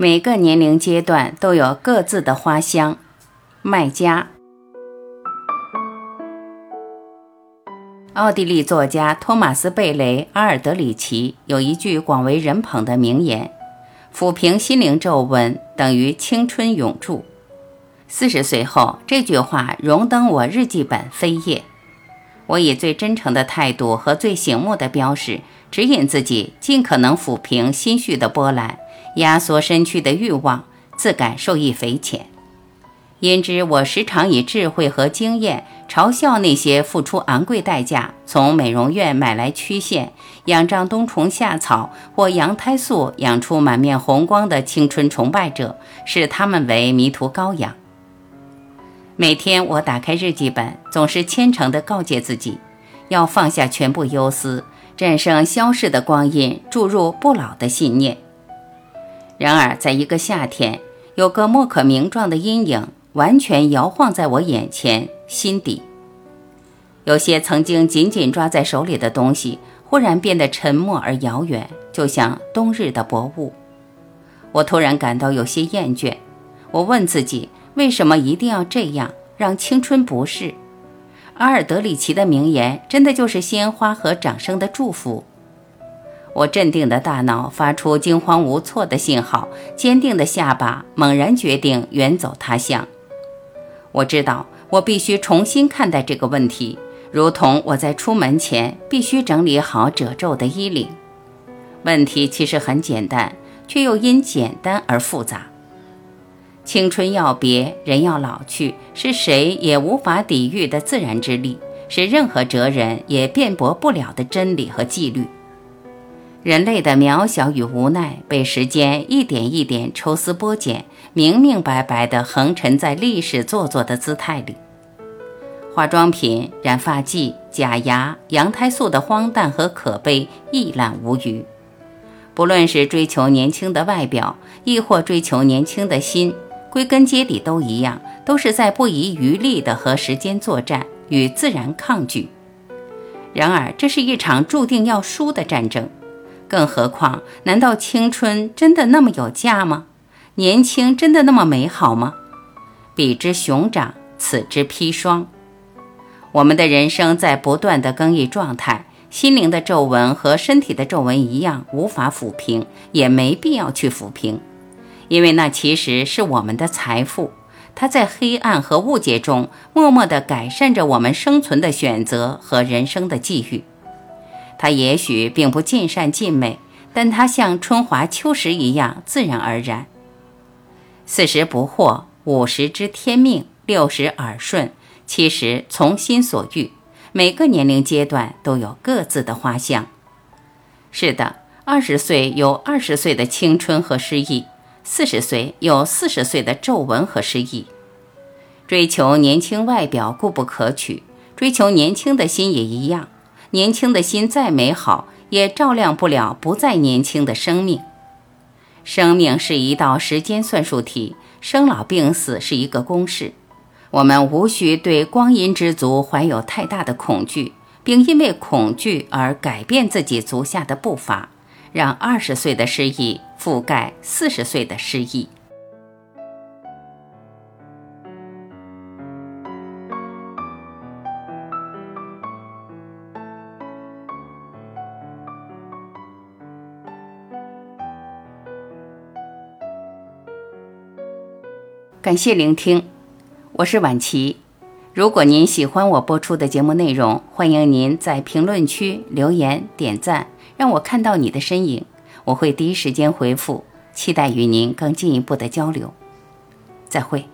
每个年龄阶段都有各自的花香。卖家。奥地利作家托马斯·贝雷·阿尔德里奇有一句广为人捧的名言：“抚平心灵皱纹等于青春永驻。”四十岁后，这句话荣登我日记本扉页。我以最真诚的态度和最醒目的标识，指引自己尽可能抚平心绪的波澜，压缩身躯的欲望，自感受益匪浅。因之，我时常以智慧和经验嘲笑那些付出昂贵代价从美容院买来曲线、仰仗冬虫夏草或羊胎素养出满面红光的青春崇拜者，视他们为迷途羔羊。每天我打开日记本，总是虔诚地告诫自己，要放下全部忧思，战胜消逝的光阴，注入不老的信念。然而，在一个夏天，有个莫可名状的阴影。完全摇晃在我眼前、心底。有些曾经紧紧抓在手里的东西，忽然变得沉默而遥远，就像冬日的薄雾。我突然感到有些厌倦。我问自己：为什么一定要这样让青春不适？阿尔德里奇的名言真的就是鲜花和掌声的祝福？我镇定的大脑发出惊慌无措的信号，坚定的下巴猛然决定远走他乡。我知道，我必须重新看待这个问题，如同我在出门前必须整理好褶皱的衣领。问题其实很简单，却又因简单而复杂。青春要别，人要老去，是谁也无法抵御的自然之力，是任何哲人也辩驳不了的真理和纪律。人类的渺小与无奈，被时间一点一点抽丝剥茧，明明白白地横陈在历史做作的姿态里。化妆品、染发剂、假牙、羊胎素的荒诞和可悲一览无余。不论是追求年轻的外表，亦或追求年轻的心，归根结底都一样，都是在不遗余力地和时间作战，与自然抗拒。然而，这是一场注定要输的战争。更何况，难道青春真的那么有价吗？年轻真的那么美好吗？彼之熊掌，此之砒霜。我们的人生在不断的更易状态，心灵的皱纹和身体的皱纹一样，无法抚平，也没必要去抚平，因为那其实是我们的财富，它在黑暗和误解中，默默地改善着我们生存的选择和人生的际遇。它也许并不尽善尽美，但它像春华秋实一样自然而然。四十不惑，五十知天命，六十耳顺，七十从心所欲。每个年龄阶段都有各自的花香。是的，二十岁有二十岁的青春和诗意，四十岁有四十岁的皱纹和失意。追求年轻外表固不可取，追求年轻的心也一样。年轻的心再美好，也照亮不了不再年轻的生命。生命是一道时间算术题，生老病死是一个公式。我们无需对光阴之足怀有太大的恐惧，并因为恐惧而改变自己足下的步伐，让二十岁的失意覆盖四十岁的失意。感谢聆听，我是晚琪。如果您喜欢我播出的节目内容，欢迎您在评论区留言点赞，让我看到你的身影，我会第一时间回复。期待与您更进一步的交流。再会。